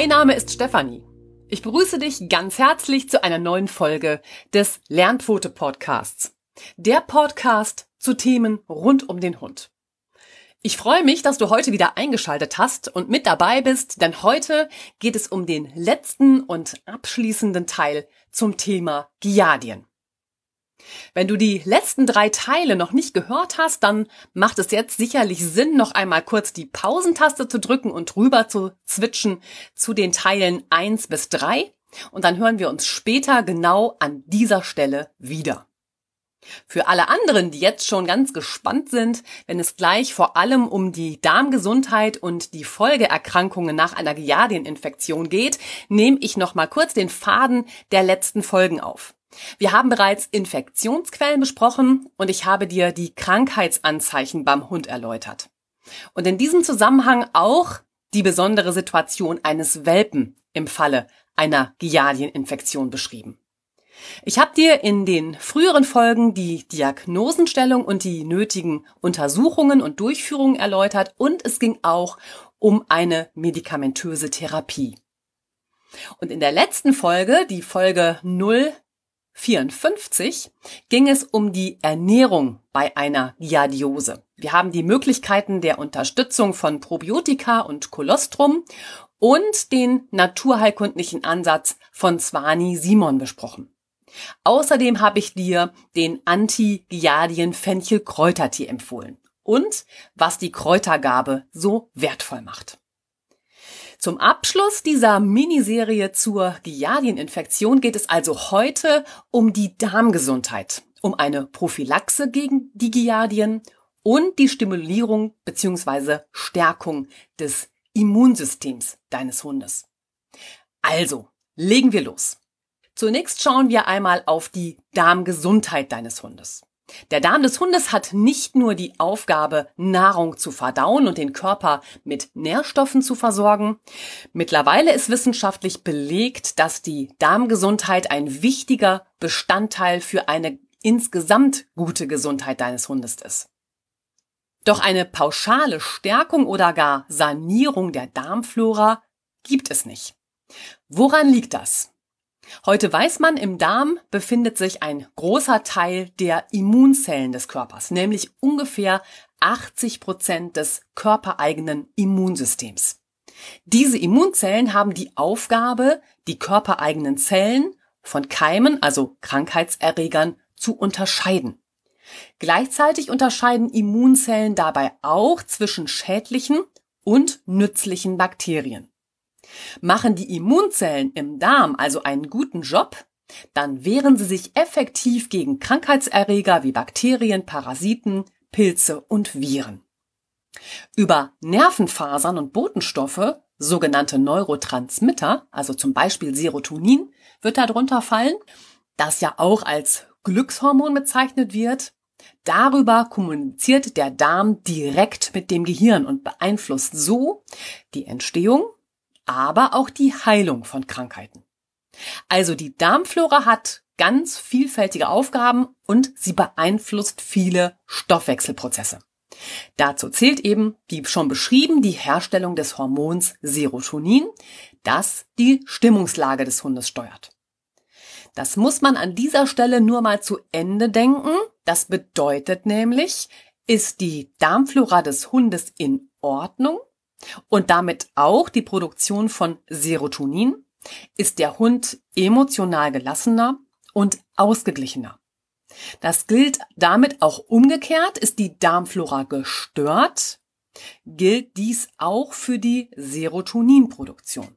Mein Name ist Stefanie. Ich begrüße dich ganz herzlich zu einer neuen Folge des Lernpfote Podcasts. Der Podcast zu Themen rund um den Hund. Ich freue mich, dass du heute wieder eingeschaltet hast und mit dabei bist, denn heute geht es um den letzten und abschließenden Teil zum Thema Giardien. Wenn du die letzten drei Teile noch nicht gehört hast, dann macht es jetzt sicherlich Sinn, noch einmal kurz die Pausentaste zu drücken und rüber zu switchen zu den Teilen eins bis drei. Und dann hören wir uns später genau an dieser Stelle wieder. Für alle anderen, die jetzt schon ganz gespannt sind, wenn es gleich vor allem um die Darmgesundheit und die Folgeerkrankungen nach einer Giardieninfektion geht, nehme ich noch mal kurz den Faden der letzten Folgen auf. Wir haben bereits Infektionsquellen besprochen und ich habe dir die Krankheitsanzeichen beim Hund erläutert. Und in diesem Zusammenhang auch die besondere Situation eines Welpen im Falle einer Giardieninfektion beschrieben. Ich habe dir in den früheren Folgen die Diagnosenstellung und die nötigen Untersuchungen und Durchführungen erläutert und es ging auch um eine medikamentöse Therapie. Und in der letzten Folge, die Folge 0 54 ging es um die Ernährung bei einer Giardiose. Wir haben die Möglichkeiten der Unterstützung von Probiotika und Kolostrum und den naturheilkundlichen Ansatz von Swani Simon besprochen. Außerdem habe ich dir den Anti-Giardien Fenchel Kräutertee empfohlen und was die Kräutergabe so wertvoll macht. Zum Abschluss dieser Miniserie zur Giardieninfektion geht es also heute um die Darmgesundheit, um eine Prophylaxe gegen die Giardien und die Stimulierung bzw. Stärkung des Immunsystems deines Hundes. Also, legen wir los. Zunächst schauen wir einmal auf die Darmgesundheit deines Hundes. Der Darm des Hundes hat nicht nur die Aufgabe, Nahrung zu verdauen und den Körper mit Nährstoffen zu versorgen. Mittlerweile ist wissenschaftlich belegt, dass die Darmgesundheit ein wichtiger Bestandteil für eine insgesamt gute Gesundheit deines Hundes ist. Doch eine pauschale Stärkung oder gar Sanierung der Darmflora gibt es nicht. Woran liegt das? Heute weiß man, im Darm befindet sich ein großer Teil der Immunzellen des Körpers, nämlich ungefähr 80 Prozent des körpereigenen Immunsystems. Diese Immunzellen haben die Aufgabe, die körpereigenen Zellen von Keimen, also Krankheitserregern, zu unterscheiden. Gleichzeitig unterscheiden Immunzellen dabei auch zwischen schädlichen und nützlichen Bakterien. Machen die Immunzellen im Darm also einen guten Job, dann wehren sie sich effektiv gegen Krankheitserreger wie Bakterien, Parasiten, Pilze und Viren. Über Nervenfasern und Botenstoffe, sogenannte Neurotransmitter, also zum Beispiel Serotonin, wird darunter fallen, das ja auch als Glückshormon bezeichnet wird. Darüber kommuniziert der Darm direkt mit dem Gehirn und beeinflusst so die Entstehung aber auch die Heilung von Krankheiten. Also die Darmflora hat ganz vielfältige Aufgaben und sie beeinflusst viele Stoffwechselprozesse. Dazu zählt eben, wie schon beschrieben, die Herstellung des Hormons Serotonin, das die Stimmungslage des Hundes steuert. Das muss man an dieser Stelle nur mal zu Ende denken. Das bedeutet nämlich, ist die Darmflora des Hundes in Ordnung, und damit auch die Produktion von Serotonin, ist der Hund emotional gelassener und ausgeglichener. Das gilt damit auch umgekehrt, ist die Darmflora gestört, gilt dies auch für die Serotoninproduktion.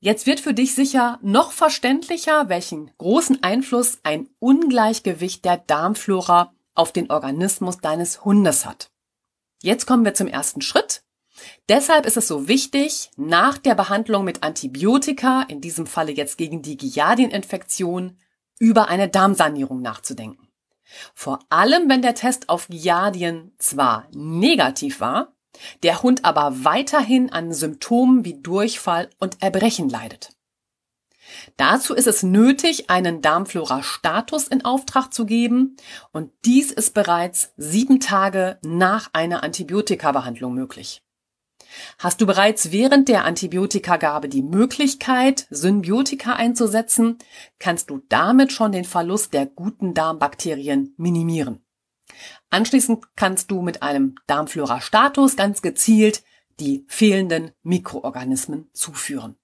Jetzt wird für dich sicher noch verständlicher, welchen großen Einfluss ein Ungleichgewicht der Darmflora auf den Organismus deines Hundes hat. Jetzt kommen wir zum ersten Schritt, Deshalb ist es so wichtig, nach der Behandlung mit Antibiotika, in diesem Falle jetzt gegen die Giardieninfektion, über eine Darmsanierung nachzudenken. Vor allem, wenn der Test auf Giardien zwar negativ war, der Hund aber weiterhin an Symptomen wie Durchfall und Erbrechen leidet. Dazu ist es nötig, einen Darmflora-Status in Auftrag zu geben und dies ist bereits sieben Tage nach einer Antibiotikabehandlung möglich. Hast du bereits während der Antibiotikagabe die Möglichkeit, Symbiotika einzusetzen, kannst du damit schon den Verlust der guten Darmbakterien minimieren. Anschließend kannst du mit einem Darmflora-Status ganz gezielt die fehlenden Mikroorganismen zuführen.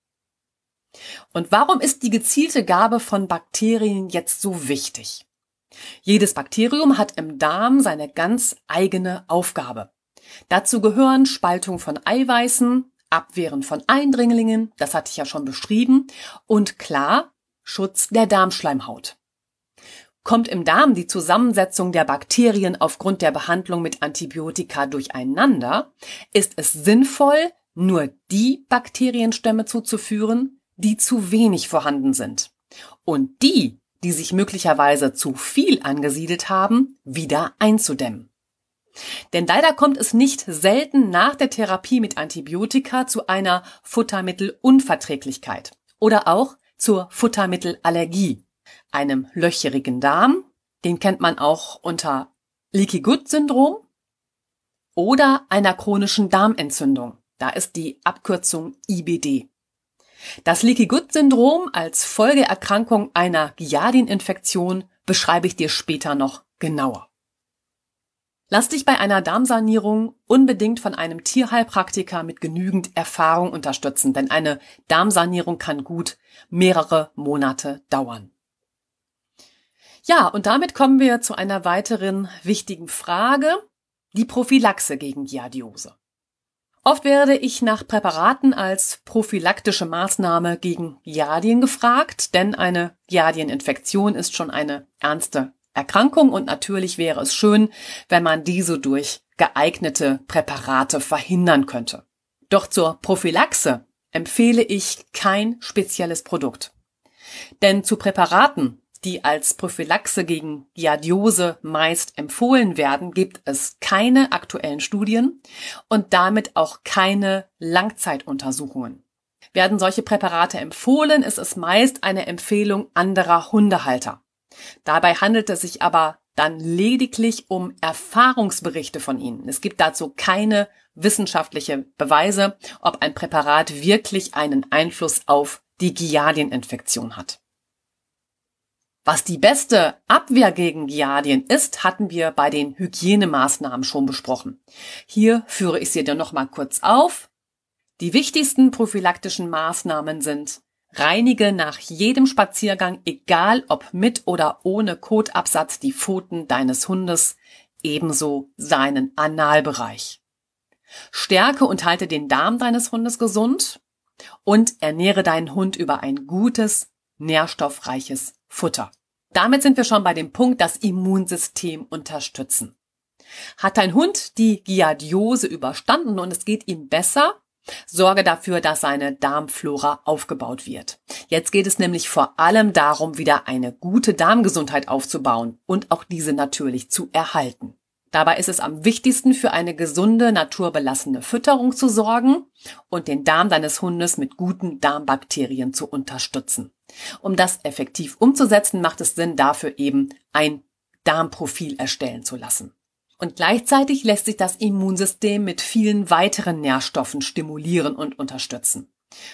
Und warum ist die gezielte Gabe von Bakterien jetzt so wichtig? Jedes Bakterium hat im Darm seine ganz eigene Aufgabe. Dazu gehören Spaltung von Eiweißen, Abwehren von Eindringlingen, das hatte ich ja schon beschrieben, und klar, Schutz der Darmschleimhaut. Kommt im Darm die Zusammensetzung der Bakterien aufgrund der Behandlung mit Antibiotika durcheinander, ist es sinnvoll, nur die Bakterienstämme zuzuführen, die zu wenig vorhanden sind. Und die, die sich möglicherweise zu viel angesiedelt haben, wieder einzudämmen. Denn leider kommt es nicht selten nach der Therapie mit Antibiotika zu einer Futtermittelunverträglichkeit oder auch zur Futtermittelallergie einem löcherigen Darm, den kennt man auch unter Leaky Gut Syndrom, oder einer chronischen Darmentzündung. Da ist die Abkürzung IBD. Das Leaky Gut Syndrom als Folgeerkrankung einer Giardin-Infektion beschreibe ich dir später noch genauer. Lass dich bei einer Darmsanierung unbedingt von einem Tierheilpraktiker mit genügend Erfahrung unterstützen, denn eine Darmsanierung kann gut mehrere Monate dauern. Ja, und damit kommen wir zu einer weiteren wichtigen Frage, die Prophylaxe gegen Giardiose. Oft werde ich nach Präparaten als prophylaktische Maßnahme gegen Giardien gefragt, denn eine Giardieninfektion ist schon eine ernste Erkrankung und natürlich wäre es schön, wenn man diese durch geeignete Präparate verhindern könnte. Doch zur Prophylaxe empfehle ich kein spezielles Produkt. Denn zu Präparaten, die als Prophylaxe gegen Giardiose meist empfohlen werden, gibt es keine aktuellen Studien und damit auch keine Langzeituntersuchungen. Werden solche Präparate empfohlen, ist es meist eine Empfehlung anderer Hundehalter. Dabei handelt es sich aber dann lediglich um Erfahrungsberichte von ihnen. Es gibt dazu keine wissenschaftliche Beweise, ob ein Präparat wirklich einen Einfluss auf die Giardieninfektion hat. Was die beste Abwehr gegen Giardien ist, hatten wir bei den Hygienemaßnahmen schon besprochen. Hier führe ich sie dir nochmal kurz auf. Die wichtigsten prophylaktischen Maßnahmen sind Reinige nach jedem Spaziergang, egal ob mit oder ohne Kotabsatz, die Pfoten deines Hundes, ebenso seinen Analbereich. Stärke und halte den Darm deines Hundes gesund und ernähre deinen Hund über ein gutes, nährstoffreiches Futter. Damit sind wir schon bei dem Punkt, das Immunsystem unterstützen. Hat dein Hund die Giardiose überstanden und es geht ihm besser, sorge dafür, dass seine Darmflora aufgebaut wird. Jetzt geht es nämlich vor allem darum, wieder eine gute Darmgesundheit aufzubauen und auch diese natürlich zu erhalten. Dabei ist es am wichtigsten, für eine gesunde, naturbelassene Fütterung zu sorgen und den Darm deines Hundes mit guten Darmbakterien zu unterstützen. Um das effektiv umzusetzen, macht es Sinn, dafür eben ein Darmprofil erstellen zu lassen. Und gleichzeitig lässt sich das Immunsystem mit vielen weiteren Nährstoffen stimulieren und unterstützen.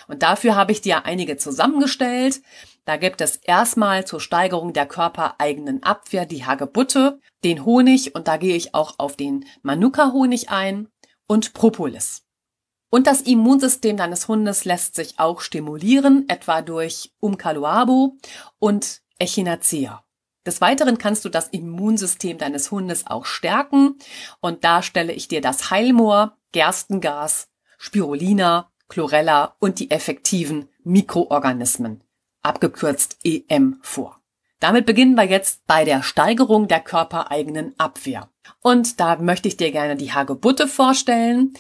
Und dafür habe ich dir einige zusammengestellt. Da gibt es erstmal zur Steigerung der körpereigenen Abwehr die Hagebutte, den Honig und da gehe ich auch auf den Manuka-Honig ein und Propolis. Und das Immunsystem deines Hundes lässt sich auch stimulieren, etwa durch Umkaluabo und Echinacea. Des Weiteren kannst du das Immunsystem deines Hundes auch stärken und da stelle ich dir das Heilmoor, Gerstengas, Spirulina, Chlorella und die effektiven Mikroorganismen, abgekürzt EM, vor. Damit beginnen wir jetzt bei der Steigerung der körpereigenen Abwehr. Und da möchte ich dir gerne die Hagebutte vorstellen.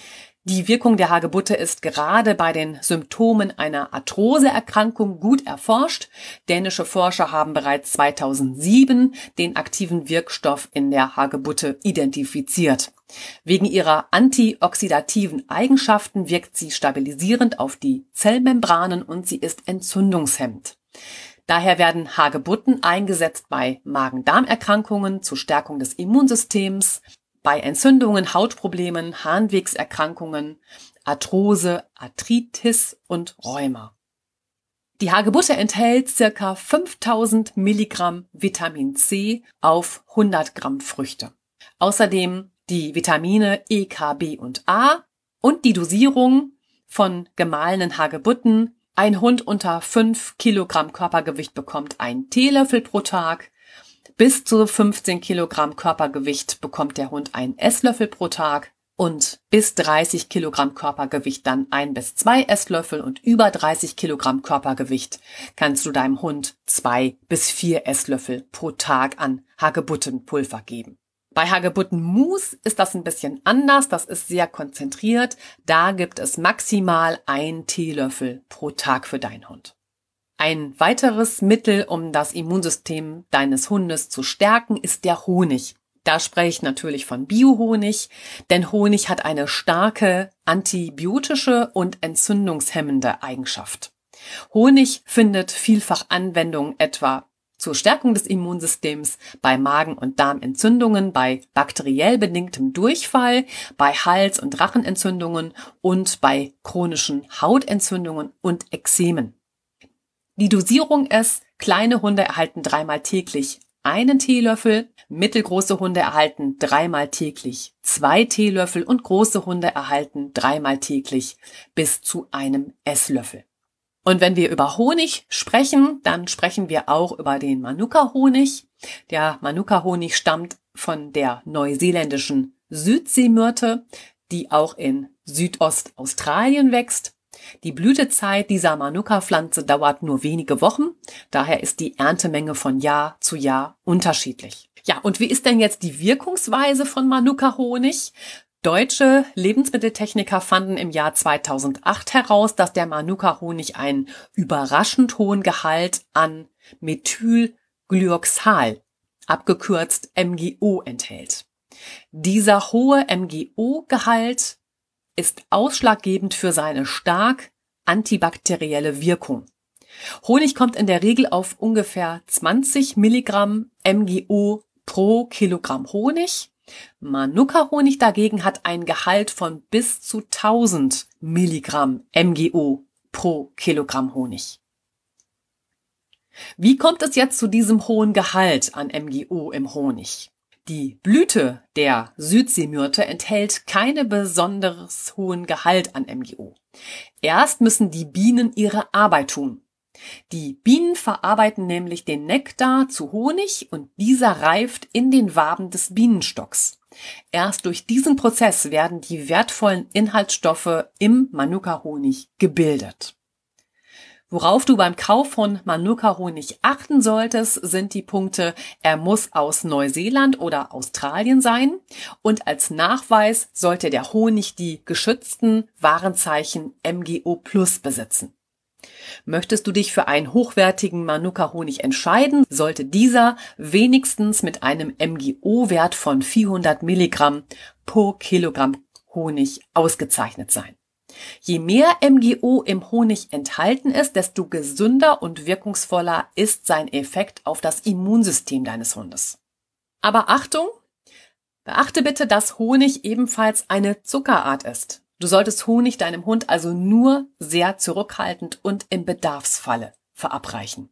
Die Wirkung der Hagebutte ist gerade bei den Symptomen einer Arthroseerkrankung gut erforscht. Dänische Forscher haben bereits 2007 den aktiven Wirkstoff in der Hagebutte identifiziert. Wegen ihrer antioxidativen Eigenschaften wirkt sie stabilisierend auf die Zellmembranen und sie ist entzündungshemmend. Daher werden Hagebutten eingesetzt bei Magen-Darm-Erkrankungen zur Stärkung des Immunsystems, bei Entzündungen, Hautproblemen, Harnwegserkrankungen, Arthrose, Arthritis und Rheuma. Die Hagebutte enthält circa 5000 Milligramm Vitamin C auf 100 Gramm Früchte. Außerdem die Vitamine E, K, B und A und die Dosierung von gemahlenen Hagebutten. Ein Hund unter 5 Kilogramm Körpergewicht bekommt einen Teelöffel pro Tag. Bis zu 15 Kilogramm Körpergewicht bekommt der Hund einen Esslöffel pro Tag und bis 30 Kilogramm Körpergewicht dann ein bis zwei Esslöffel und über 30 Kilogramm Körpergewicht kannst du deinem Hund zwei bis vier Esslöffel pro Tag an Hagebuttenpulver geben. Bei Hagebuttenmus ist das ein bisschen anders, das ist sehr konzentriert. Da gibt es maximal ein Teelöffel pro Tag für deinen Hund. Ein weiteres Mittel, um das Immunsystem deines Hundes zu stärken, ist der Honig. Da spreche ich natürlich von Biohonig, denn Honig hat eine starke antibiotische und entzündungshemmende Eigenschaft. Honig findet vielfach Anwendung etwa zur Stärkung des Immunsystems bei Magen- und Darmentzündungen, bei bakteriell bedingtem Durchfall, bei Hals- und Rachenentzündungen und bei chronischen Hautentzündungen und Ekzemen. Die Dosierung ist, kleine Hunde erhalten dreimal täglich einen Teelöffel, mittelgroße Hunde erhalten dreimal täglich zwei Teelöffel und große Hunde erhalten dreimal täglich bis zu einem Esslöffel. Und wenn wir über Honig sprechen, dann sprechen wir auch über den Manuka-Honig. Der Manuka-Honig stammt von der neuseeländischen Südseemyrte, die auch in Südostaustralien wächst. Die Blütezeit dieser Manuka-Pflanze dauert nur wenige Wochen, daher ist die Erntemenge von Jahr zu Jahr unterschiedlich. Ja, und wie ist denn jetzt die Wirkungsweise von Manuka-Honig? Deutsche Lebensmitteltechniker fanden im Jahr 2008 heraus, dass der Manuka-Honig einen überraschend hohen Gehalt an Methylglyoxal, abgekürzt MGO, enthält. Dieser hohe MGO-Gehalt ist ausschlaggebend für seine stark antibakterielle Wirkung. Honig kommt in der Regel auf ungefähr 20 Milligramm MGO pro Kilogramm Honig. Manuka-Honig dagegen hat einen Gehalt von bis zu 1000 Milligramm MGO pro Kilogramm Honig. Wie kommt es jetzt zu diesem hohen Gehalt an MGO im Honig? Die Blüte der Südseemyrte enthält keine besonders hohen Gehalt an MGO. Erst müssen die Bienen ihre Arbeit tun. Die Bienen verarbeiten nämlich den Nektar zu Honig und dieser reift in den Waben des Bienenstocks. Erst durch diesen Prozess werden die wertvollen Inhaltsstoffe im Manuka-Honig gebildet. Worauf du beim Kauf von Manuka-Honig achten solltest, sind die Punkte, er muss aus Neuseeland oder Australien sein und als Nachweis sollte der Honig die geschützten Warenzeichen MGO Plus besitzen. Möchtest du dich für einen hochwertigen Manuka-Honig entscheiden, sollte dieser wenigstens mit einem MGO-Wert von 400 Milligramm pro Kilogramm Honig ausgezeichnet sein. Je mehr MGO im Honig enthalten ist, desto gesünder und wirkungsvoller ist sein Effekt auf das Immunsystem deines Hundes. Aber Achtung! Beachte bitte, dass Honig ebenfalls eine Zuckerart ist. Du solltest Honig deinem Hund also nur sehr zurückhaltend und im Bedarfsfalle verabreichen.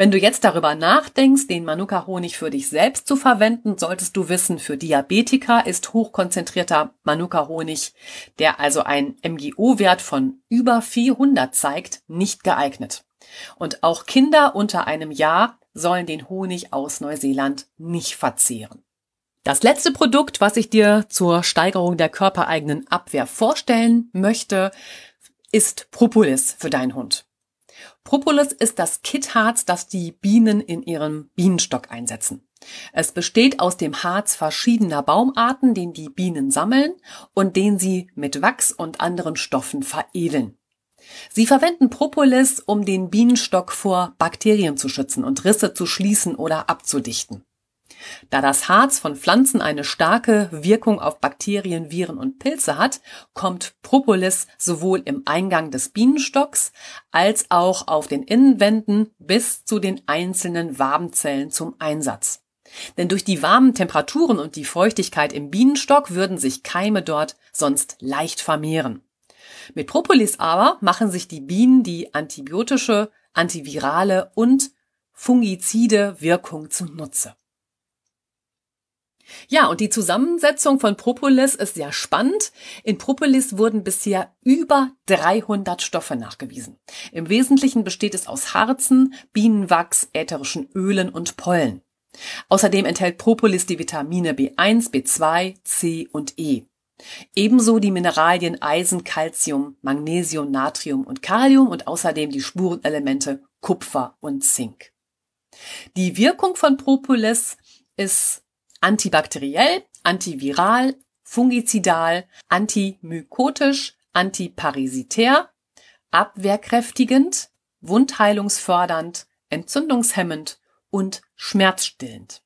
Wenn du jetzt darüber nachdenkst, den Manuka-Honig für dich selbst zu verwenden, solltest du wissen, für Diabetiker ist hochkonzentrierter Manuka-Honig, der also einen MGO-Wert von über 400 zeigt, nicht geeignet. Und auch Kinder unter einem Jahr sollen den Honig aus Neuseeland nicht verzehren. Das letzte Produkt, was ich dir zur Steigerung der körpereigenen Abwehr vorstellen möchte, ist Propolis für deinen Hund. Propolis ist das Kittharz, das die Bienen in ihrem Bienenstock einsetzen. Es besteht aus dem Harz verschiedener Baumarten, den die Bienen sammeln und den sie mit Wachs und anderen Stoffen veredeln. Sie verwenden Propolis, um den Bienenstock vor Bakterien zu schützen und Risse zu schließen oder abzudichten. Da das Harz von Pflanzen eine starke Wirkung auf Bakterien, Viren und Pilze hat, kommt Propolis sowohl im Eingang des Bienenstocks als auch auf den Innenwänden bis zu den einzelnen Wabenzellen zum Einsatz. Denn durch die warmen Temperaturen und die Feuchtigkeit im Bienenstock würden sich Keime dort sonst leicht vermehren. Mit Propolis aber machen sich die Bienen die antibiotische, antivirale und fungizide Wirkung zunutze. Ja, und die Zusammensetzung von Propolis ist sehr spannend. In Propolis wurden bisher über 300 Stoffe nachgewiesen. Im Wesentlichen besteht es aus Harzen, Bienenwachs, ätherischen Ölen und Pollen. Außerdem enthält Propolis die Vitamine B1, B2, C und E. Ebenso die Mineralien Eisen, Calcium, Magnesium, Natrium und Kalium und außerdem die Spurenelemente Kupfer und Zink. Die Wirkung von Propolis ist antibakteriell, antiviral, fungizidal, antimykotisch, antiparasitär, abwehrkräftigend, wundheilungsfördernd, entzündungshemmend und schmerzstillend.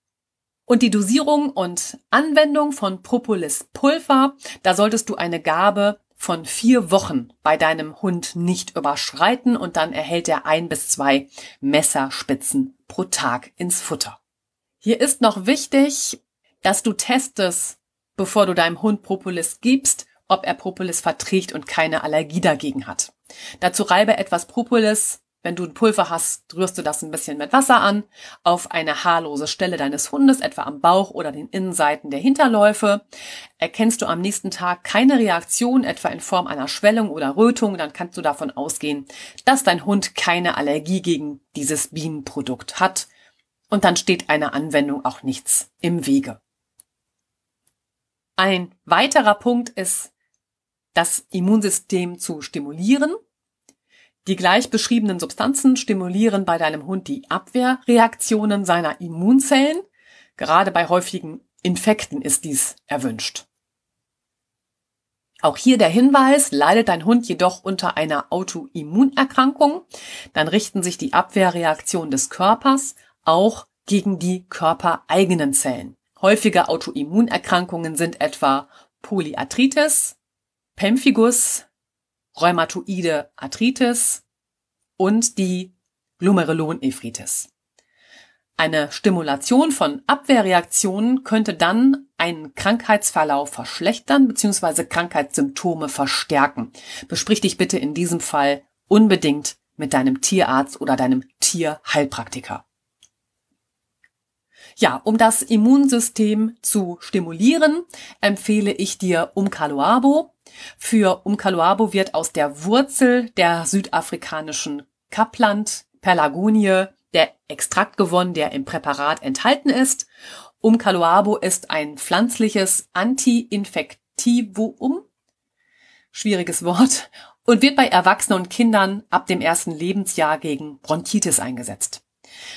Und die Dosierung und Anwendung von Propolis-Pulver, da solltest du eine Gabe von vier Wochen bei deinem Hund nicht überschreiten und dann erhält er ein bis zwei Messerspitzen pro Tag ins Futter. Hier ist noch wichtig, dass du testest, bevor du deinem Hund Propolis gibst, ob er Propolis verträgt und keine Allergie dagegen hat. Dazu reibe etwas Propolis wenn du ein Pulver hast, rührst du das ein bisschen mit Wasser an auf eine haarlose Stelle deines Hundes, etwa am Bauch oder den Innenseiten der Hinterläufe. Erkennst du am nächsten Tag keine Reaktion, etwa in Form einer Schwellung oder Rötung, dann kannst du davon ausgehen, dass dein Hund keine Allergie gegen dieses Bienenprodukt hat. Und dann steht einer Anwendung auch nichts im Wege. Ein weiterer Punkt ist, das Immunsystem zu stimulieren. Die gleich beschriebenen Substanzen stimulieren bei deinem Hund die Abwehrreaktionen seiner Immunzellen. Gerade bei häufigen Infekten ist dies erwünscht. Auch hier der Hinweis, leidet dein Hund jedoch unter einer Autoimmunerkrankung, dann richten sich die Abwehrreaktionen des Körpers auch gegen die körpereigenen Zellen. Häufige Autoimmunerkrankungen sind etwa Polyarthritis, Pemphigus, rheumatoide Arthritis und die Glomerulonephritis. Eine Stimulation von Abwehrreaktionen könnte dann einen Krankheitsverlauf verschlechtern bzw. Krankheitssymptome verstärken. Besprich dich bitte in diesem Fall unbedingt mit deinem Tierarzt oder deinem Tierheilpraktiker. Ja, um das Immunsystem zu stimulieren, empfehle ich dir Umkaloabo. Für Umkaloabo wird aus der Wurzel der südafrikanischen Kapland Pelagonie der Extrakt gewonnen, der im Präparat enthalten ist. Umkaloabo ist ein pflanzliches Anti-Infektivum, schwieriges Wort, und wird bei Erwachsenen und Kindern ab dem ersten Lebensjahr gegen Bronchitis eingesetzt.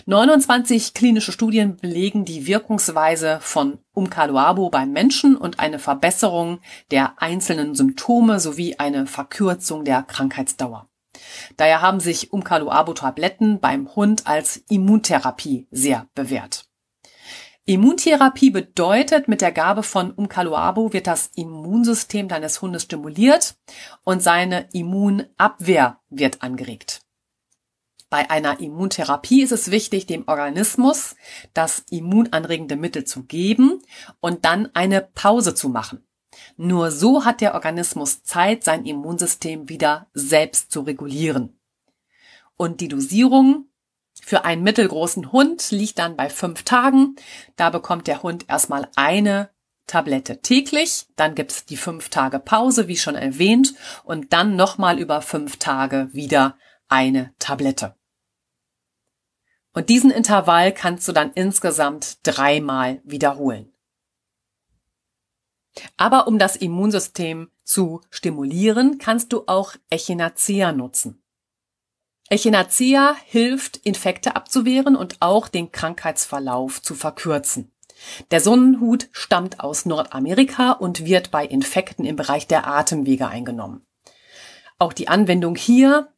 29 klinische Studien belegen die Wirkungsweise von Umkaloabo beim Menschen und eine Verbesserung der einzelnen Symptome sowie eine Verkürzung der Krankheitsdauer. Daher haben sich Umkaloabo-Tabletten beim Hund als Immuntherapie sehr bewährt. Immuntherapie bedeutet, mit der Gabe von Umkaloabo wird das Immunsystem deines Hundes stimuliert und seine Immunabwehr wird angeregt. Bei einer Immuntherapie ist es wichtig, dem Organismus das immunanregende Mittel zu geben und dann eine Pause zu machen. Nur so hat der Organismus Zeit, sein Immunsystem wieder selbst zu regulieren. Und die Dosierung für einen mittelgroßen Hund liegt dann bei fünf Tagen. Da bekommt der Hund erstmal eine Tablette täglich, dann gibt's die fünf Tage Pause, wie schon erwähnt, und dann nochmal über fünf Tage wieder eine Tablette. Und diesen Intervall kannst du dann insgesamt dreimal wiederholen. Aber um das Immunsystem zu stimulieren, kannst du auch Echinacea nutzen. Echinacea hilft, Infekte abzuwehren und auch den Krankheitsverlauf zu verkürzen. Der Sonnenhut stammt aus Nordamerika und wird bei Infekten im Bereich der Atemwege eingenommen. Auch die Anwendung hier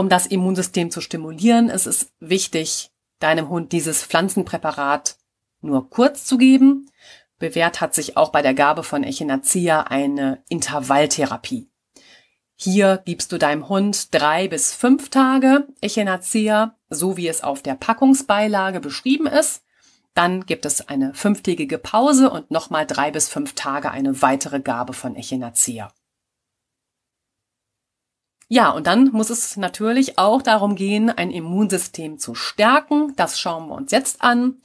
um das Immunsystem zu stimulieren, ist es wichtig, deinem Hund dieses Pflanzenpräparat nur kurz zu geben. Bewährt hat sich auch bei der Gabe von Echinacea eine Intervalltherapie. Hier gibst du deinem Hund drei bis fünf Tage Echinacea, so wie es auf der Packungsbeilage beschrieben ist. Dann gibt es eine fünftägige Pause und nochmal drei bis fünf Tage eine weitere Gabe von Echinacea. Ja, und dann muss es natürlich auch darum gehen, ein Immunsystem zu stärken. Das schauen wir uns jetzt an.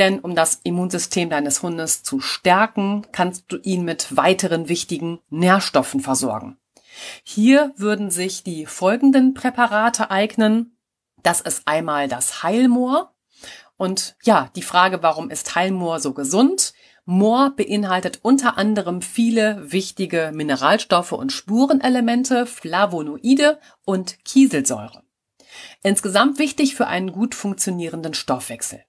Denn um das Immunsystem deines Hundes zu stärken, kannst du ihn mit weiteren wichtigen Nährstoffen versorgen. Hier würden sich die folgenden Präparate eignen. Das ist einmal das Heilmoor. Und ja, die Frage, warum ist Heilmoor so gesund? Moor beinhaltet unter anderem viele wichtige Mineralstoffe und Spurenelemente, Flavonoide und Kieselsäure. Insgesamt wichtig für einen gut funktionierenden Stoffwechsel.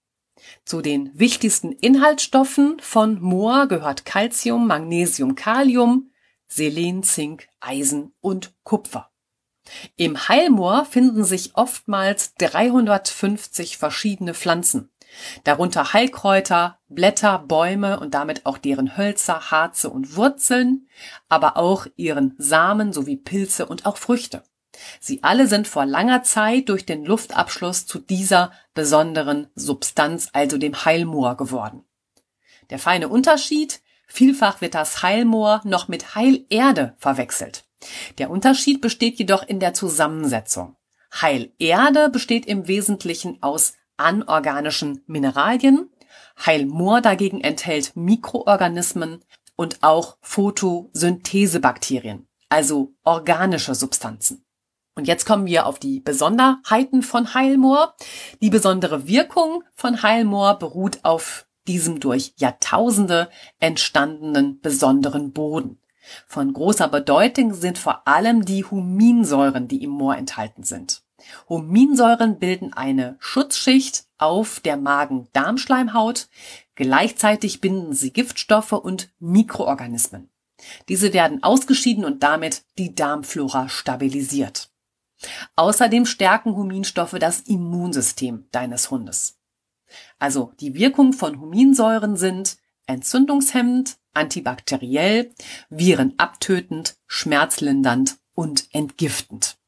Zu den wichtigsten Inhaltsstoffen von Moor gehört Calcium, Magnesium, Kalium, Selen, Zink, Eisen und Kupfer. Im Heilmoor finden sich oftmals 350 verschiedene Pflanzen, darunter Heilkräuter, Blätter, Bäume und damit auch deren Hölzer, Harze und Wurzeln, aber auch ihren Samen sowie Pilze und auch Früchte. Sie alle sind vor langer Zeit durch den Luftabschluss zu dieser besonderen Substanz, also dem Heilmoor geworden. Der feine Unterschied, vielfach wird das Heilmoor noch mit Heilerde verwechselt. Der Unterschied besteht jedoch in der Zusammensetzung. Heilerde besteht im Wesentlichen aus anorganischen Mineralien, Heilmoor dagegen enthält Mikroorganismen und auch Photosynthesebakterien, also organische Substanzen. Und jetzt kommen wir auf die Besonderheiten von Heilmoor. Die besondere Wirkung von Heilmoor beruht auf diesem durch Jahrtausende entstandenen besonderen Boden. Von großer Bedeutung sind vor allem die Huminsäuren, die im Moor enthalten sind. Huminsäuren bilden eine Schutzschicht auf der Magen-Darm-Schleimhaut. Gleichzeitig binden sie Giftstoffe und Mikroorganismen. Diese werden ausgeschieden und damit die Darmflora stabilisiert. Außerdem stärken Huminstoffe das Immunsystem deines Hundes. Also die Wirkung von Huminsäuren sind entzündungshemmend, antibakteriell, virenabtötend, schmerzlindernd und entgiftend.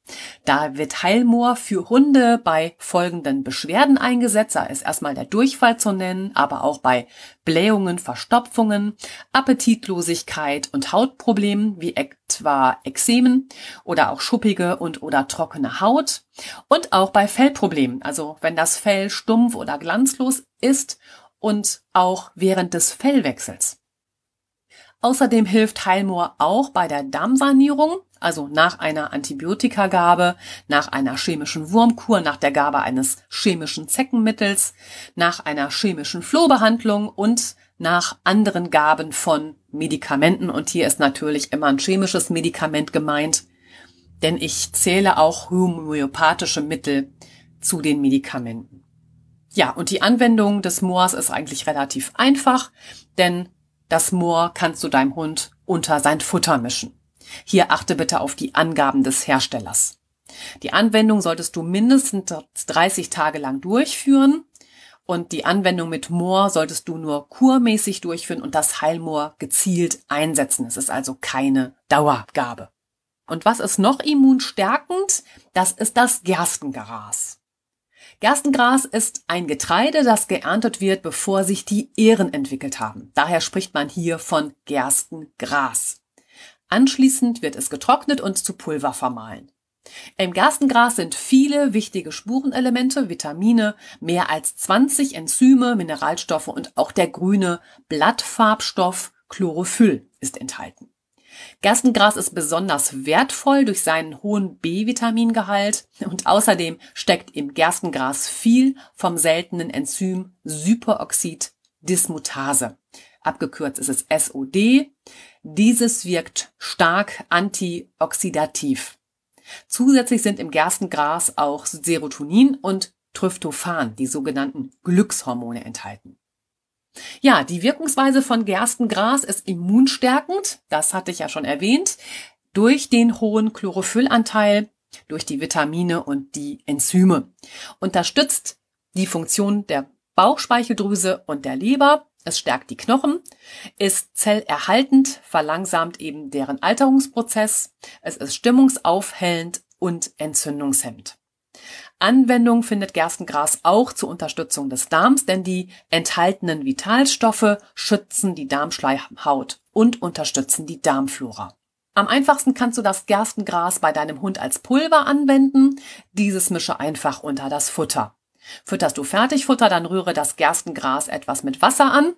Da wird Heilmoor für Hunde bei folgenden Beschwerden eingesetzt. Da ist erstmal der Durchfall zu nennen, aber auch bei Blähungen, Verstopfungen, Appetitlosigkeit und Hautproblemen wie etwa Ekzemen oder auch schuppige und oder trockene Haut und auch bei Fellproblemen. Also wenn das Fell stumpf oder glanzlos ist und auch während des Fellwechsels. Außerdem hilft Heilmoor auch bei der Darmsanierung, also nach einer Antibiotikagabe, nach einer chemischen Wurmkur, nach der Gabe eines chemischen Zeckenmittels, nach einer chemischen Flohbehandlung und nach anderen Gaben von Medikamenten. Und hier ist natürlich immer ein chemisches Medikament gemeint, denn ich zähle auch homöopathische Mittel zu den Medikamenten. Ja, und die Anwendung des Moors ist eigentlich relativ einfach, denn das Moor kannst du deinem Hund unter sein Futter mischen. Hier achte bitte auf die Angaben des Herstellers. Die Anwendung solltest du mindestens 30 Tage lang durchführen und die Anwendung mit Moor solltest du nur kurmäßig durchführen und das Heilmoor gezielt einsetzen. Es ist also keine Dauergabe. Und was ist noch immunstärkend? Das ist das Gerstengras. Gerstengras ist ein Getreide, das geerntet wird, bevor sich die Ähren entwickelt haben. Daher spricht man hier von Gerstengras. Anschließend wird es getrocknet und zu Pulver vermahlen. Im Gerstengras sind viele wichtige Spurenelemente, Vitamine, mehr als 20 Enzyme, Mineralstoffe und auch der grüne Blattfarbstoff Chlorophyll ist enthalten. Gerstengras ist besonders wertvoll durch seinen hohen B-Vitamingehalt und außerdem steckt im Gerstengras viel vom seltenen Enzym Superoxid Dismutase. Abgekürzt ist es SOD. Dieses wirkt stark antioxidativ. Zusätzlich sind im Gerstengras auch Serotonin und Tryptophan, die sogenannten Glückshormone, enthalten. Ja, die Wirkungsweise von Gerstengras ist immunstärkend, das hatte ich ja schon erwähnt, durch den hohen Chlorophyllanteil, durch die Vitamine und die Enzyme. Unterstützt die Funktion der Bauchspeicheldrüse und der Leber. Es stärkt die Knochen, ist zellerhaltend, verlangsamt eben deren Alterungsprozess. Es ist stimmungsaufhellend und entzündungshemmend. Anwendung findet Gerstengras auch zur Unterstützung des Darms, denn die enthaltenen Vitalstoffe schützen die Darmschleimhaut und unterstützen die Darmflora. Am einfachsten kannst du das Gerstengras bei deinem Hund als Pulver anwenden. Dieses mische einfach unter das Futter. Fütterst du Fertigfutter, dann rühre das Gerstengras etwas mit Wasser an.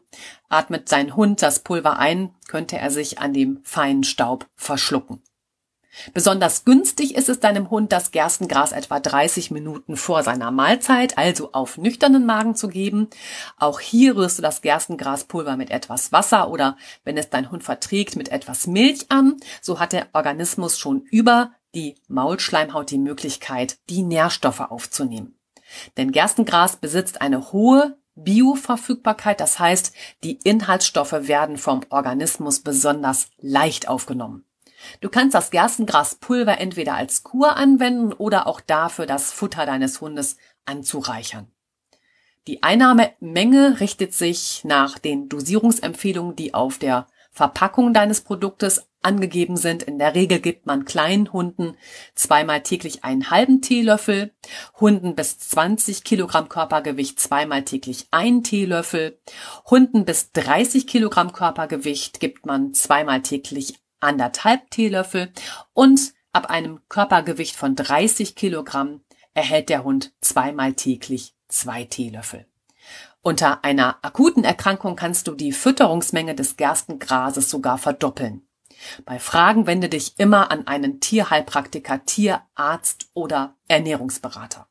Atmet dein Hund das Pulver ein, könnte er sich an dem feinen Staub verschlucken. Besonders günstig ist es deinem Hund, das Gerstengras etwa 30 Minuten vor seiner Mahlzeit, also auf nüchternen Magen zu geben. Auch hier rührst du das Gerstengraspulver mit etwas Wasser oder, wenn es dein Hund verträgt, mit etwas Milch an. So hat der Organismus schon über die Maulschleimhaut die Möglichkeit, die Nährstoffe aufzunehmen. Denn Gerstengras besitzt eine hohe Bioverfügbarkeit, das heißt, die Inhaltsstoffe werden vom Organismus besonders leicht aufgenommen. Du kannst das Gerstengraspulver entweder als Kur anwenden oder auch dafür das Futter deines Hundes anzureichern. Die Einnahmemenge richtet sich nach den Dosierungsempfehlungen, die auf der Verpackung deines Produktes angegeben sind. In der Regel gibt man kleinen Hunden zweimal täglich einen halben Teelöffel, Hunden bis 20 Kilogramm Körpergewicht zweimal täglich einen Teelöffel, Hunden bis 30 Kilogramm Körpergewicht gibt man zweimal täglich anderthalb Teelöffel und ab einem Körpergewicht von 30 Kilogramm erhält der Hund zweimal täglich zwei Teelöffel. Unter einer akuten Erkrankung kannst du die Fütterungsmenge des Gerstengrases sogar verdoppeln. Bei Fragen wende dich immer an einen Tierheilpraktiker, Tierarzt oder Ernährungsberater.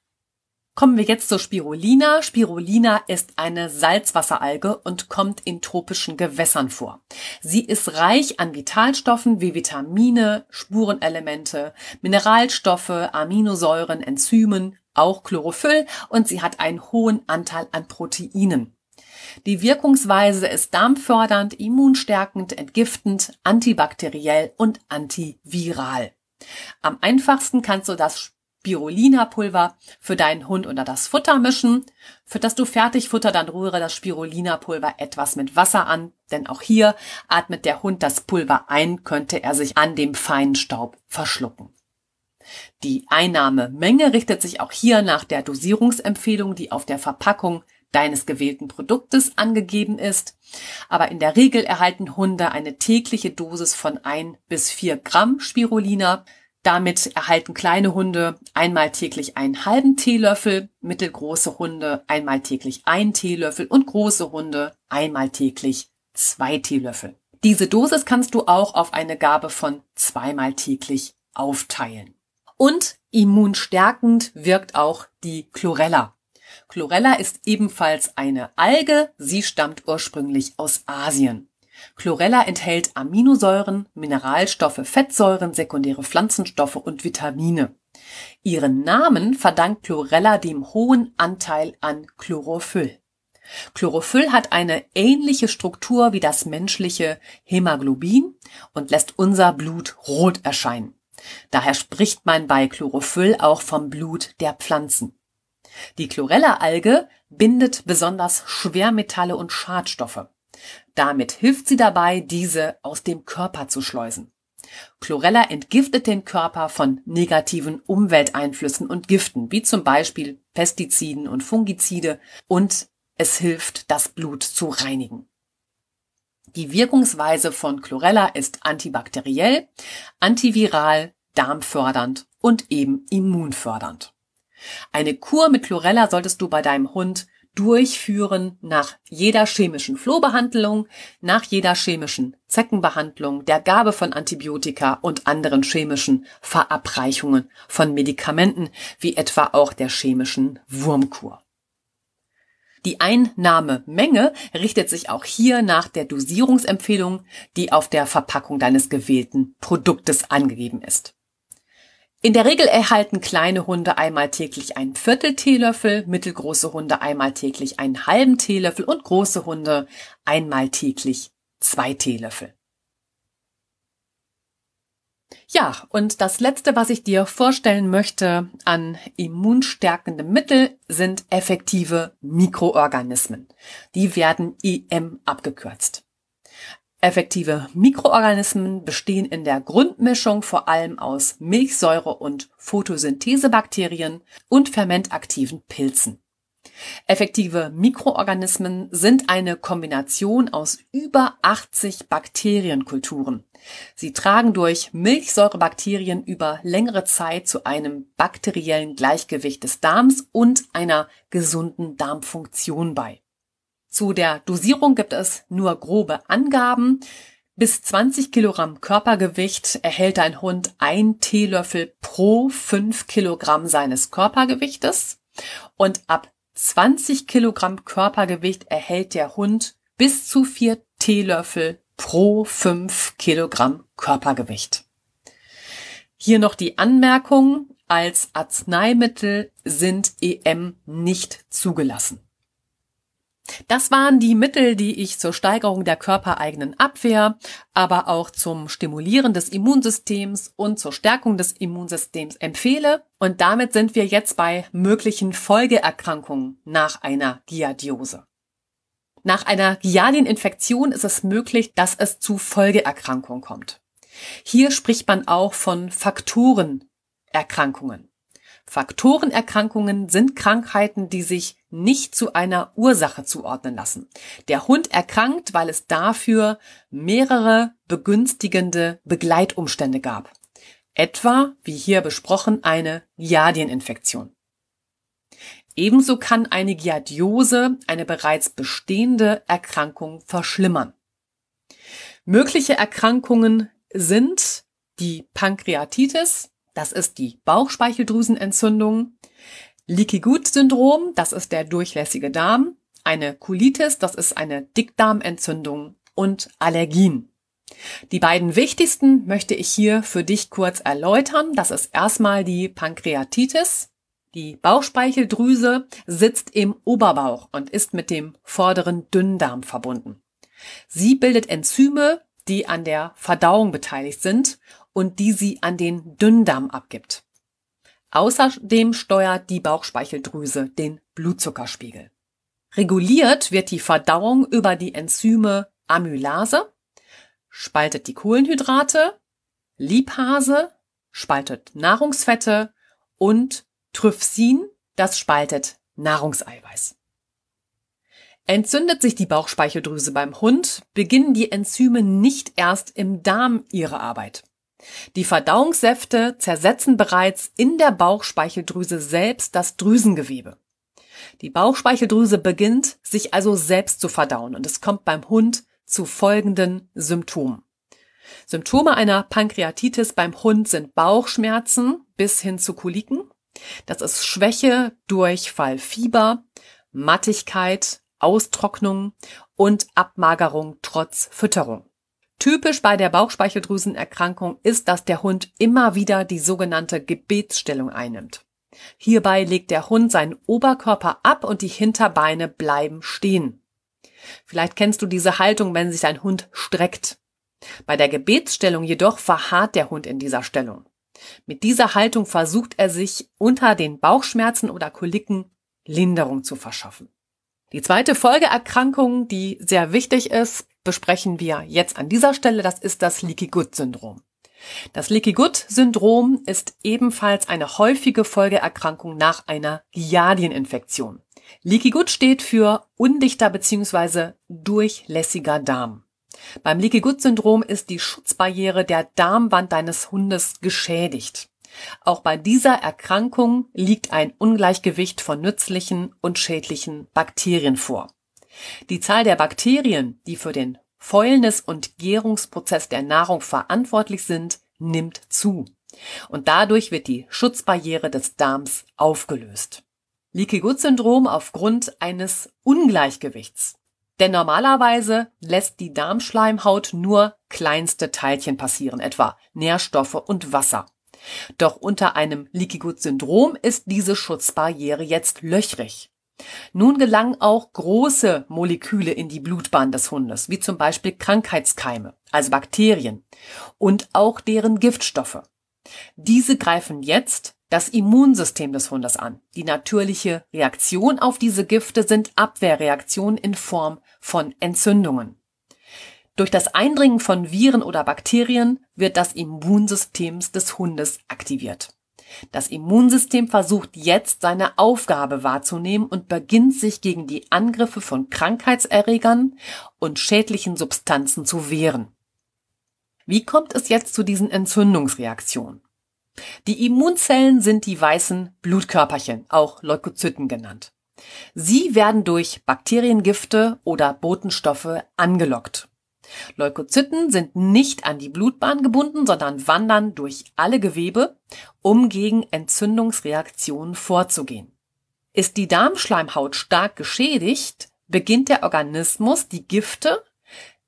Kommen wir jetzt zur Spirulina. Spirulina ist eine Salzwasseralge und kommt in tropischen Gewässern vor. Sie ist reich an Vitalstoffen wie Vitamine, Spurenelemente, Mineralstoffe, Aminosäuren, Enzymen, auch Chlorophyll und sie hat einen hohen Anteil an Proteinen. Die Wirkungsweise ist darmfördernd, immunstärkend, entgiftend, antibakteriell und antiviral. Am einfachsten kannst du das Spirulina-Pulver für deinen Hund unter das Futter mischen. Fütterst du Fertigfutter, dann rühre das Spirulina-Pulver etwas mit Wasser an, denn auch hier atmet der Hund das Pulver ein, könnte er sich an dem feinen Staub verschlucken. Die Einnahmemenge richtet sich auch hier nach der Dosierungsempfehlung, die auf der Verpackung deines gewählten Produktes angegeben ist. Aber in der Regel erhalten Hunde eine tägliche Dosis von ein bis vier Gramm Spirulina. Damit erhalten kleine Hunde einmal täglich einen halben Teelöffel, mittelgroße Hunde einmal täglich einen Teelöffel und große Hunde einmal täglich zwei Teelöffel. Diese Dosis kannst du auch auf eine Gabe von zweimal täglich aufteilen. Und immunstärkend wirkt auch die Chlorella. Chlorella ist ebenfalls eine Alge, sie stammt ursprünglich aus Asien. Chlorella enthält Aminosäuren, Mineralstoffe, Fettsäuren, sekundäre Pflanzenstoffe und Vitamine. Ihren Namen verdankt Chlorella dem hohen Anteil an Chlorophyll. Chlorophyll hat eine ähnliche Struktur wie das menschliche Hämoglobin und lässt unser Blut rot erscheinen. Daher spricht man bei Chlorophyll auch vom Blut der Pflanzen. Die Chlorella-Alge bindet besonders Schwermetalle und Schadstoffe. Damit hilft sie dabei, diese aus dem Körper zu schleusen. Chlorella entgiftet den Körper von negativen Umwelteinflüssen und Giften, wie zum Beispiel Pestiziden und Fungizide, und es hilft, das Blut zu reinigen. Die Wirkungsweise von Chlorella ist antibakteriell, antiviral, darmfördernd und eben immunfördernd. Eine Kur mit Chlorella solltest du bei deinem Hund durchführen nach jeder chemischen Flohbehandlung, nach jeder chemischen Zeckenbehandlung, der Gabe von Antibiotika und anderen chemischen Verabreichungen von Medikamenten, wie etwa auch der chemischen Wurmkur. Die Einnahmemenge richtet sich auch hier nach der Dosierungsempfehlung, die auf der Verpackung deines gewählten Produktes angegeben ist. In der Regel erhalten kleine Hunde einmal täglich einen Viertel Teelöffel, mittelgroße Hunde einmal täglich einen halben Teelöffel und große Hunde einmal täglich zwei Teelöffel. Ja, und das Letzte, was ich dir vorstellen möchte an immunstärkendem Mittel, sind effektive Mikroorganismen. Die werden IM abgekürzt. Effektive Mikroorganismen bestehen in der Grundmischung vor allem aus Milchsäure und Photosynthesebakterien und fermentaktiven Pilzen. Effektive Mikroorganismen sind eine Kombination aus über 80 Bakterienkulturen. Sie tragen durch Milchsäurebakterien über längere Zeit zu einem bakteriellen Gleichgewicht des Darms und einer gesunden Darmfunktion bei. Zu der Dosierung gibt es nur grobe Angaben. Bis 20 Kilogramm Körpergewicht erhält ein Hund ein Teelöffel pro 5 Kilogramm seines Körpergewichtes und ab 20 Kilogramm Körpergewicht erhält der Hund bis zu 4 Teelöffel pro 5 Kilogramm Körpergewicht. Hier noch die Anmerkung, als Arzneimittel sind EM nicht zugelassen. Das waren die Mittel, die ich zur Steigerung der körpereigenen Abwehr, aber auch zum Stimulieren des Immunsystems und zur Stärkung des Immunsystems empfehle. Und damit sind wir jetzt bei möglichen Folgeerkrankungen nach einer Giardiose. Nach einer Giardieninfektion ist es möglich, dass es zu Folgeerkrankungen kommt. Hier spricht man auch von Faktorenerkrankungen. Faktorenerkrankungen sind Krankheiten, die sich nicht zu einer Ursache zuordnen lassen. Der Hund erkrankt, weil es dafür mehrere begünstigende Begleitumstände gab. Etwa, wie hier besprochen, eine Giardieninfektion. Ebenso kann eine Giardiose eine bereits bestehende Erkrankung verschlimmern. Mögliche Erkrankungen sind die Pankreatitis, das ist die Bauchspeicheldrüsenentzündung, Leaky Gut Syndrom, das ist der durchlässige Darm, eine Colitis, das ist eine Dickdarmentzündung und Allergien. Die beiden wichtigsten möchte ich hier für dich kurz erläutern. Das ist erstmal die Pankreatitis. Die Bauchspeicheldrüse sitzt im Oberbauch und ist mit dem vorderen Dünndarm verbunden. Sie bildet Enzyme, die an der Verdauung beteiligt sind und die sie an den Dünndarm abgibt. Außerdem steuert die Bauchspeicheldrüse den Blutzuckerspiegel. Reguliert wird die Verdauung über die Enzyme Amylase, spaltet die Kohlenhydrate, Lipase, spaltet Nahrungsfette und Trypsin, das spaltet Nahrungseiweiß. Entzündet sich die Bauchspeicheldrüse beim Hund, beginnen die Enzyme nicht erst im Darm ihre Arbeit. Die Verdauungssäfte zersetzen bereits in der Bauchspeicheldrüse selbst das Drüsengewebe. Die Bauchspeicheldrüse beginnt sich also selbst zu verdauen und es kommt beim Hund zu folgenden Symptomen. Symptome einer Pankreatitis beim Hund sind Bauchschmerzen bis hin zu Koliken, das ist Schwäche, Durchfall, Fieber, Mattigkeit, Austrocknung und Abmagerung trotz Fütterung. Typisch bei der Bauchspeicheldrüsenerkrankung ist, dass der Hund immer wieder die sogenannte Gebetsstellung einnimmt. Hierbei legt der Hund seinen Oberkörper ab und die Hinterbeine bleiben stehen. Vielleicht kennst du diese Haltung, wenn sich dein Hund streckt. Bei der Gebetsstellung jedoch verharrt der Hund in dieser Stellung. Mit dieser Haltung versucht er sich unter den Bauchschmerzen oder Koliken Linderung zu verschaffen. Die zweite Folgeerkrankung, die sehr wichtig ist, besprechen wir jetzt an dieser Stelle. Das ist das Leaky Gut Syndrom. Das Leaky Gut Syndrom ist ebenfalls eine häufige Folgeerkrankung nach einer Giardieninfektion. Leaky Gut steht für undichter bzw. durchlässiger Darm. Beim Leaky Gut Syndrom ist die Schutzbarriere der Darmwand deines Hundes geschädigt. Auch bei dieser Erkrankung liegt ein Ungleichgewicht von nützlichen und schädlichen Bakterien vor. Die Zahl der Bakterien, die für den Fäulnis- und Gärungsprozess der Nahrung verantwortlich sind, nimmt zu. Und dadurch wird die Schutzbarriere des Darms aufgelöst. Leaky Gut Syndrom aufgrund eines Ungleichgewichts denn normalerweise lässt die Darmschleimhaut nur kleinste Teilchen passieren, etwa Nährstoffe und Wasser. Doch unter einem Leaky Gut Syndrom ist diese Schutzbarriere jetzt löchrig. Nun gelangen auch große Moleküle in die Blutbahn des Hundes, wie zum Beispiel Krankheitskeime, also Bakterien, und auch deren Giftstoffe. Diese greifen jetzt das Immunsystem des Hundes an. Die natürliche Reaktion auf diese Gifte sind Abwehrreaktionen in Form von Entzündungen. Durch das Eindringen von Viren oder Bakterien wird das Immunsystem des Hundes aktiviert. Das Immunsystem versucht jetzt seine Aufgabe wahrzunehmen und beginnt sich gegen die Angriffe von Krankheitserregern und schädlichen Substanzen zu wehren. Wie kommt es jetzt zu diesen Entzündungsreaktionen? Die Immunzellen sind die weißen Blutkörperchen, auch Leukozyten genannt. Sie werden durch Bakteriengifte oder Botenstoffe angelockt. Leukozyten sind nicht an die Blutbahn gebunden, sondern wandern durch alle Gewebe, um gegen Entzündungsreaktionen vorzugehen. Ist die Darmschleimhaut stark geschädigt, beginnt der Organismus die Gifte,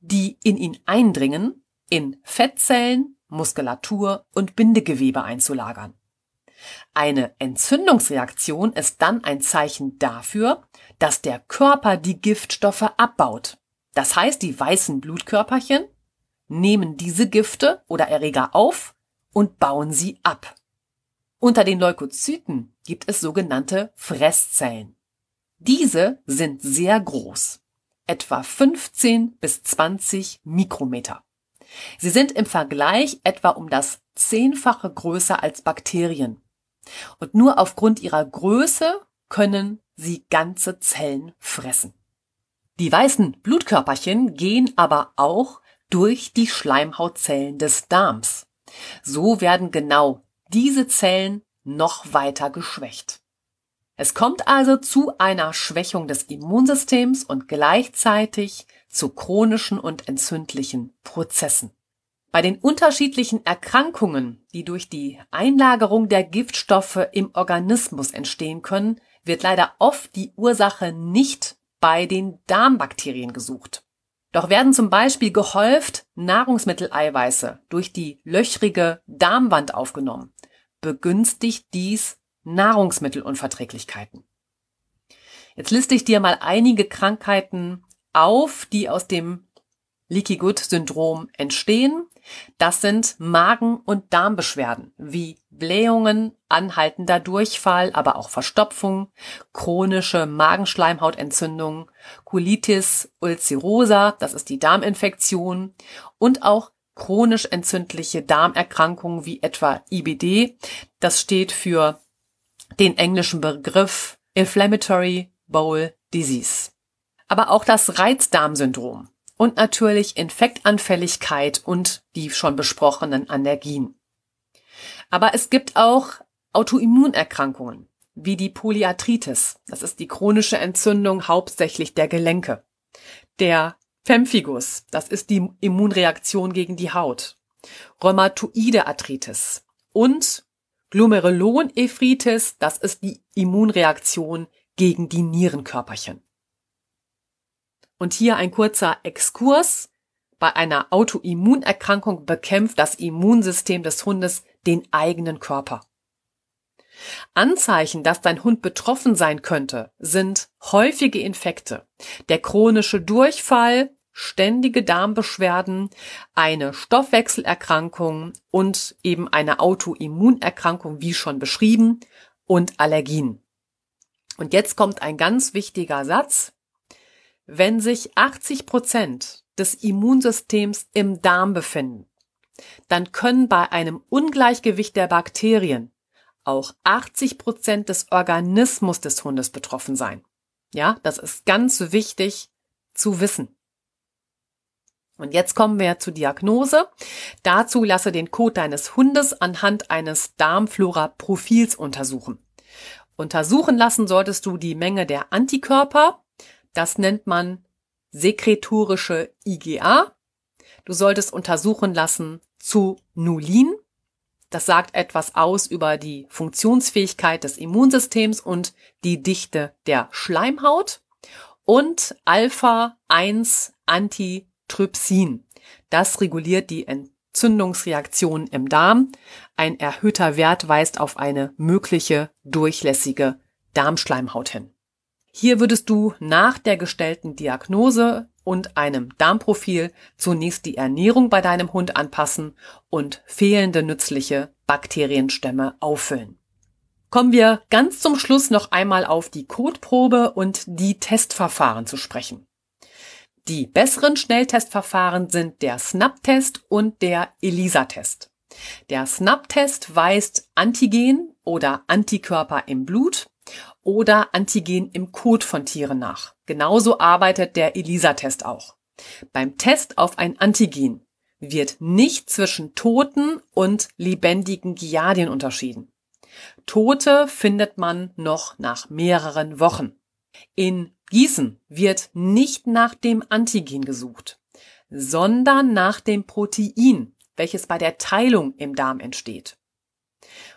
die in ihn eindringen, in Fettzellen, Muskulatur und Bindegewebe einzulagern. Eine Entzündungsreaktion ist dann ein Zeichen dafür, dass der Körper die Giftstoffe abbaut. Das heißt, die weißen Blutkörperchen nehmen diese Gifte oder Erreger auf und bauen sie ab. Unter den Leukozyten gibt es sogenannte Fresszellen. Diese sind sehr groß, etwa 15 bis 20 Mikrometer. Sie sind im Vergleich etwa um das Zehnfache größer als Bakterien. Und nur aufgrund ihrer Größe können sie ganze Zellen fressen. Die weißen Blutkörperchen gehen aber auch durch die Schleimhautzellen des Darms. So werden genau diese Zellen noch weiter geschwächt. Es kommt also zu einer Schwächung des Immunsystems und gleichzeitig zu chronischen und entzündlichen Prozessen. Bei den unterschiedlichen Erkrankungen, die durch die Einlagerung der Giftstoffe im Organismus entstehen können, wird leider oft die Ursache nicht bei den Darmbakterien gesucht. Doch werden zum Beispiel gehäuft Nahrungsmitteleiweiße durch die löchrige Darmwand aufgenommen, begünstigt dies Nahrungsmittelunverträglichkeiten. Jetzt liste ich dir mal einige Krankheiten auf, die aus dem Leaky Good Syndrom entstehen. Das sind Magen- und Darmbeschwerden wie Blähungen, anhaltender Durchfall, aber auch Verstopfung, chronische Magenschleimhautentzündung, Colitis ulcerosa, das ist die Darminfektion und auch chronisch entzündliche Darmerkrankungen wie etwa IBD. Das steht für den englischen Begriff Inflammatory Bowel Disease. Aber auch das Reizdarmsyndrom und natürlich Infektanfälligkeit und die schon besprochenen Allergien. Aber es gibt auch Autoimmunerkrankungen wie die Polyarthritis. Das ist die chronische Entzündung hauptsächlich der Gelenke. Der Pemphigus, das ist die Immunreaktion gegen die Haut. Rheumatoide Arthritis und Glomerulonephritis, das ist die Immunreaktion gegen die Nierenkörperchen. Und hier ein kurzer Exkurs. Bei einer Autoimmunerkrankung bekämpft das Immunsystem des Hundes den eigenen Körper. Anzeichen, dass dein Hund betroffen sein könnte, sind häufige Infekte, der chronische Durchfall, ständige Darmbeschwerden, eine Stoffwechselerkrankung und eben eine Autoimmunerkrankung, wie schon beschrieben, und Allergien. Und jetzt kommt ein ganz wichtiger Satz. Wenn sich 80 Prozent des Immunsystems im Darm befinden, dann können bei einem Ungleichgewicht der Bakterien auch 80 Prozent des Organismus des Hundes betroffen sein. Ja, das ist ganz wichtig zu wissen. Und jetzt kommen wir zur Diagnose. Dazu lasse den Kot deines Hundes anhand eines Darmflora-Profils untersuchen. Untersuchen lassen solltest du die Menge der Antikörper, das nennt man sekretorische IgA. Du solltest untersuchen lassen zu Nulin. Das sagt etwas aus über die Funktionsfähigkeit des Immunsystems und die Dichte der Schleimhaut. Und Alpha-1-Antitrypsin. Das reguliert die Entzündungsreaktion im Darm. Ein erhöhter Wert weist auf eine mögliche durchlässige Darmschleimhaut hin. Hier würdest du nach der gestellten Diagnose und einem Darmprofil zunächst die Ernährung bei deinem Hund anpassen und fehlende nützliche Bakterienstämme auffüllen. Kommen wir ganz zum Schluss noch einmal auf die Kotprobe und die Testverfahren zu sprechen. Die besseren Schnelltestverfahren sind der SNAP-Test und der ELISA-Test. Der SNAP-Test weist Antigen oder Antikörper im Blut oder Antigen im Kot von Tieren nach. Genauso arbeitet der ELISA-Test auch. Beim Test auf ein Antigen wird nicht zwischen toten und lebendigen Giardien unterschieden. Tote findet man noch nach mehreren Wochen. In Gießen wird nicht nach dem Antigen gesucht, sondern nach dem Protein, welches bei der Teilung im Darm entsteht.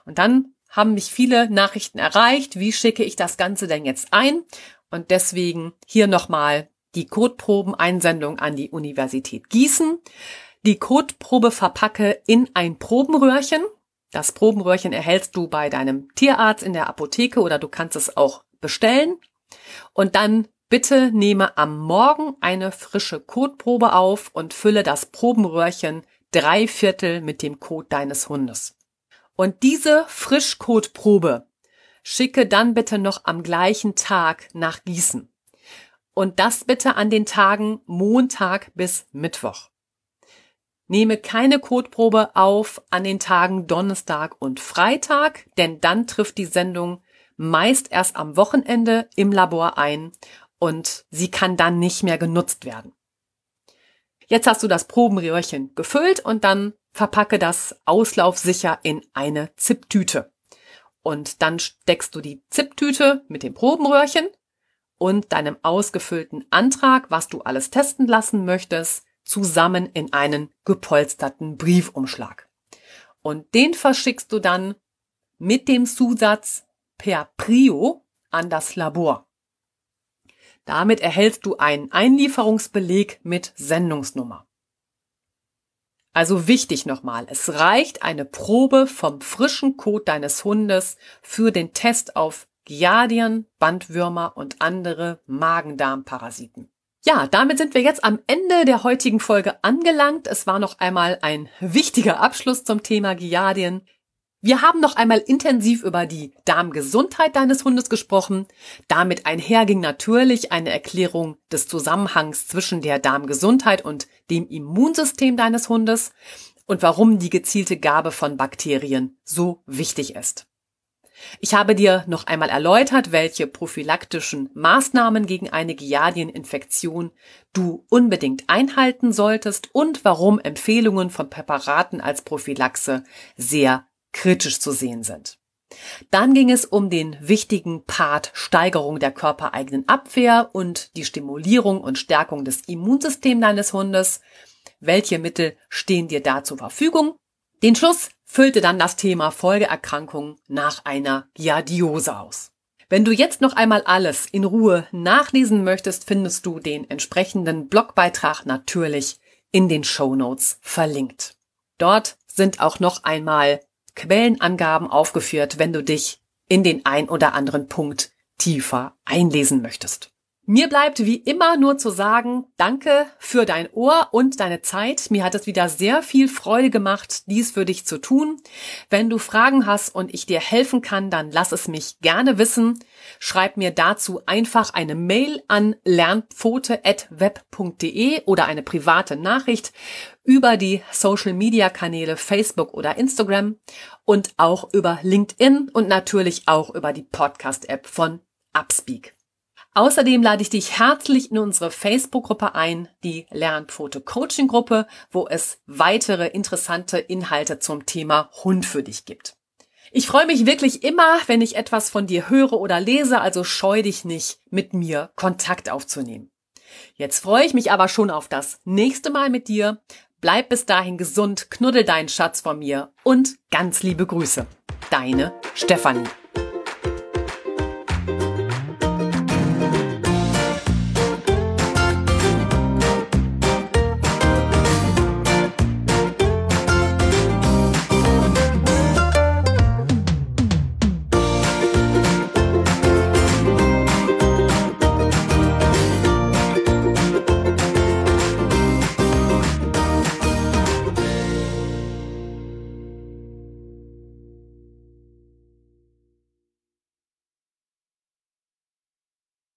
Und dann haben mich viele Nachrichten erreicht, wie schicke ich das Ganze denn jetzt ein? Und deswegen hier nochmal die Kotprobeneinsendung an die Universität Gießen. Die Kotprobe verpacke in ein Probenröhrchen. Das Probenröhrchen erhältst du bei deinem Tierarzt in der Apotheke oder du kannst es auch bestellen. Und dann bitte nehme am Morgen eine frische Kotprobe auf und fülle das Probenröhrchen drei Viertel mit dem Kot deines Hundes. Und diese Frischkotprobe schicke dann bitte noch am gleichen Tag nach Gießen. Und das bitte an den Tagen Montag bis Mittwoch. Nehme keine Kotprobe auf an den Tagen Donnerstag und Freitag, denn dann trifft die Sendung meist erst am Wochenende im Labor ein und sie kann dann nicht mehr genutzt werden. Jetzt hast du das Probenröhrchen gefüllt und dann verpacke das auslaufsicher in eine Zipptüte. Und dann steckst du die Zipptüte mit dem Probenröhrchen und deinem ausgefüllten Antrag, was du alles testen lassen möchtest, zusammen in einen gepolsterten Briefumschlag. Und den verschickst du dann mit dem Zusatz per Prio an das Labor. Damit erhältst du einen Einlieferungsbeleg mit Sendungsnummer. Also wichtig nochmal, es reicht eine Probe vom frischen Kot deines Hundes für den Test auf Giardien, Bandwürmer und andere Magen-Darm-Parasiten. Ja, damit sind wir jetzt am Ende der heutigen Folge angelangt. Es war noch einmal ein wichtiger Abschluss zum Thema Giardien. Wir haben noch einmal intensiv über die Darmgesundheit deines Hundes gesprochen. Damit einherging natürlich eine Erklärung des Zusammenhangs zwischen der Darmgesundheit und dem Immunsystem deines Hundes und warum die gezielte Gabe von Bakterien so wichtig ist. Ich habe dir noch einmal erläutert, welche prophylaktischen Maßnahmen gegen eine Giardieninfektion du unbedingt einhalten solltest und warum Empfehlungen von Präparaten als Prophylaxe sehr kritisch zu sehen sind. Dann ging es um den wichtigen Part Steigerung der körpereigenen Abwehr und die Stimulierung und Stärkung des Immunsystems deines Hundes. Welche Mittel stehen dir da zur Verfügung? Den Schluss füllte dann das Thema Folgeerkrankungen nach einer Giardiose aus. Wenn du jetzt noch einmal alles in Ruhe nachlesen möchtest, findest du den entsprechenden Blogbeitrag natürlich in den Show Notes verlinkt. Dort sind auch noch einmal Quellenangaben aufgeführt, wenn du dich in den ein oder anderen Punkt tiefer einlesen möchtest. Mir bleibt wie immer nur zu sagen, danke für dein Ohr und deine Zeit. Mir hat es wieder sehr viel Freude gemacht, dies für dich zu tun. Wenn du Fragen hast und ich dir helfen kann, dann lass es mich gerne wissen. Schreib mir dazu einfach eine Mail an lernpfote.web.de oder eine private Nachricht über die Social Media Kanäle Facebook oder Instagram und auch über LinkedIn und natürlich auch über die Podcast App von Upspeak. Außerdem lade ich dich herzlich in unsere Facebook-Gruppe ein, die Lernfoto-Coaching-Gruppe, wo es weitere interessante Inhalte zum Thema Hund für dich gibt. Ich freue mich wirklich immer, wenn ich etwas von dir höre oder lese, also scheu dich nicht, mit mir Kontakt aufzunehmen. Jetzt freue ich mich aber schon auf das nächste Mal mit dir. Bleib bis dahin gesund, knuddel deinen Schatz von mir und ganz liebe Grüße. Deine Stefanie.